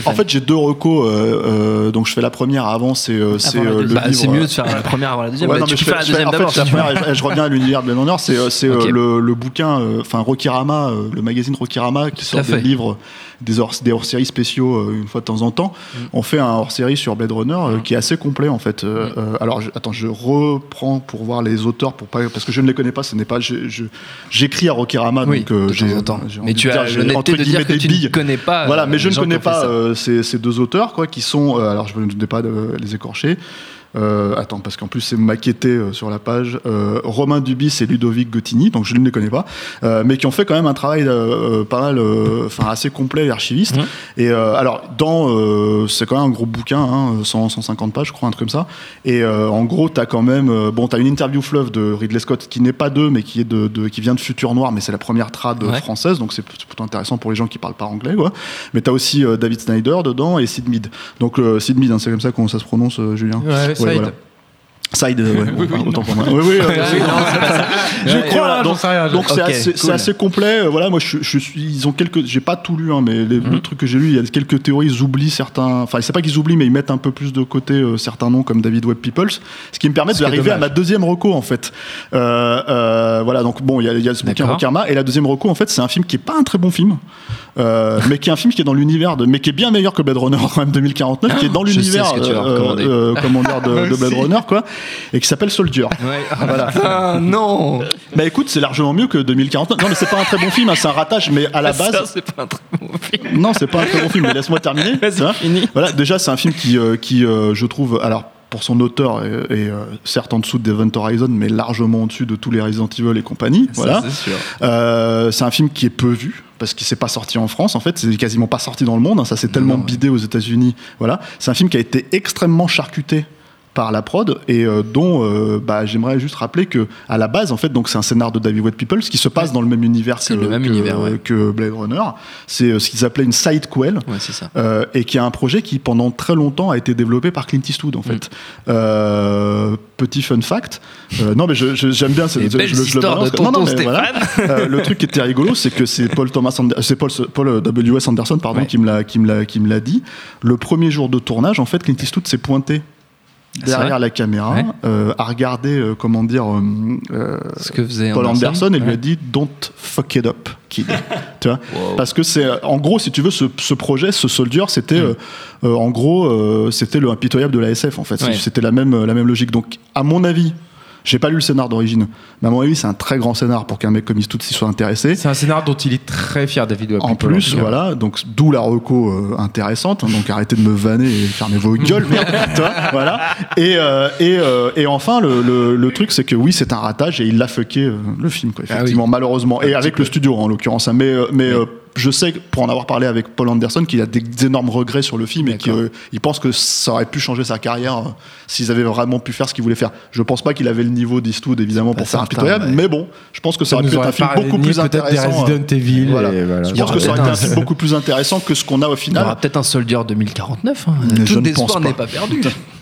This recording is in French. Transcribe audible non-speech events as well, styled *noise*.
Stéphane En fait, j'ai deux recos. euh, euh, donc, je fais la première avant. C'est euh, c'est, le. Bah, c'est mieux de faire la première avant la deuxième. Ouais, mais non, tu mais peux je faire fais- la deuxième d'abord. si je, je reviens à l'univers de Blade Runner. C'est c'est, le, le bouquin, enfin Rokirama, le magazine Rokirama qui sort des fait. livres, des hors, des hors-séries spéciaux euh, une fois de temps en temps. Mm. On fait un hors-série sur Blade Runner euh, qui est assez complet en fait. Euh, alors, je- attends, je reprends pour voir les auteurs pour pas parce que je ne les connais pas. Ce n'est pas. J'écris à Rokirama, donc de j'ai temps en temps. j'ai Mais tu as l'honnêteté de dire que tu ne connais pas. Voilà, mais je ne connais pas ces, ces deux auteurs, quoi, qui sont. euh, alors, je ne vais pas de les écorcher. Euh, attends, parce qu'en plus, c'est maquetté euh, sur la page. Euh, Romain Dubis et Ludovic Gottini, donc je ne les connais pas, euh, mais qui ont fait quand même un travail euh, pas mal, euh, enfin assez complet et archiviste. Mhm. Et euh, alors, dans. euh, c'est quand même un gros bouquin, hein, 100, 150 pages, je crois, un truc comme ça. Et euh, en gros, tu as quand même. euh, bon, tu as une interview fleuve de Ridley Scott qui n'est pas d'eux, mais qui, est de, de- qui vient de Futur Noir, mais c'est la première trad Ouais. française, donc c'est plutôt intéressant pour les gens qui parlent pas anglais, quoi. Mais tu as aussi David Snyder dedans et Sid Mead. Donc, euh, Sid Mead, hein, c'est comme ça qu'on ça se prononce, Julien Ouais, Side. voilà. Side, bon, autant pour moi. Oui, oui, *laughs* euh, Ah je crois, donc, c'est assez, c'est cool. assez complet. Euh, Voilà, moi, je, je suis, ils ont quelques, j'ai pas tout lu, hein, mais les, Mhm. le truc que j'ai lu, il y a quelques théories, ils oublient certains, enfin, c'est pas qu'ils oublient, mais ils mettent un peu plus de côté euh, certains noms comme David Webb Peoples, ce qui me permet d'arriver à ma deuxième reco, en fait. Euh, voilà, donc bon, il y y a ce bouquin. Rokarma, et la deuxième reco, en fait, c'est un film qui est pas un très bon film, *laughs* mais qui est un film qui est dans l'univers de, mais qui est bien meilleur que Blade Runner, *laughs* quand même, 2049, qui est dans l'univers, dire, de, de Blade. Runner, quoi, et qui s'appelle Soldier. Ouais. Voilà. Ah, non Bah écoute, c'est largement mieux que 2049. Non, mais c'est pas un très bon film, hein, c'est un ratage, mais à la Ça, base. c'est pas un très bon film. Non, c'est pas un très bon film, mais laisse-moi terminer. Fini. Voilà, déjà, c'est un film qui, euh, qui euh, je trouve, alors pour son auteur, est, est, euh, certes en dessous de Event Horizon, mais largement au-dessus de tous les Resident Evil et compagnie. Voilà. Ça, c'est. Euh, un film qui est peu vu parce qu'il s'est pas sorti en France en fait, c'est quasiment pas sorti dans le monde, hein, ça s'est tellement ouais. bidé aux États-Unis. Voilà, c'est un film qui a été extrêmement charcuté par la prod et euh, dont euh, bah, j'aimerais juste rappeler que à la base en fait donc c'est un scénar de David Wade Peoples qui se passe dans le même univers que, C'est le même que- univers, ouais. que Blade Runner. C'est euh, ce qu'ils appelaient une sidequel. Ouais, c'est ça. Euh, et qui est un projet qui pendant très longtemps a été développé par Clint Eastwood en fait. Euh, petit fun fact. Non mais j'aime bien. Les je- je le- je le histoires balance. de Non, non, mais voilà. Le truc qui était rigolo, c'est que c'est Paul Thomas, c'est Paul, Paul W.S. Anderson, pardon, qui me l'a, qui me l'a, qui me l'a dit. Le premier jour de tournage, en fait, Clint Eastwood s'est pointé derrière la caméra, Ouais. euh, à regarder, euh, comment dire, euh, euh, Ce que faisait Paul Anderson et lui a dit Don't fuck it up, kid. *laughs* tu vois? Wow. Parce que c'est, en gros, si tu veux, ce, ce projet, ce Soldier, c'était, en gros, c'était le impitoyable de la SF, en fait. Ouais. C'était la même, la même logique. Donc, à mon avis, j'ai pas lu le scénar d'origine, mais à mon avis, c'est un très grand scénar pour qu'un mec comme Eastwood s'y soit intéressé. C'est un scénar dont il est très fier, David Webb. En plus, voilà, donc d'où la reco euh, intéressante. hein, donc arrêtez de me vanner et fermez vos gueules, *laughs* merde, tu vois, voilà. Et, euh, et, euh, et enfin, le, le, le truc, c'est que oui, c'est un ratage et il l'a fucké le film, quoi, Ah effectivement, malheureusement. Et avec le studio, en l'occurrence. hein. Mais, mais je sais, pour en avoir parlé avec Paul Anderson, qu'il a des énormes regrets sur le film et qu'il pense que ça aurait pu changer sa carrière euh, s'ils avaient vraiment pu faire ce qu'ils voulaient faire. Je pense pas qu'il avait le niveau d'Eastwood, évidemment, pour faire certain, impitoyable, ouais. mais bon, je pense que ça, Ça aurait nous pu être un film beaucoup plus peut-être des intéressant. euh, Resident Evil. voilà. et voilà. je pense que ça aurait été un film beaucoup plus intéressant que ce qu'on a au Il y final. aura peut-être un Soldier 2049. hein. Mais je Tout ne espoir pense n'est pas. pas perdu. *laughs*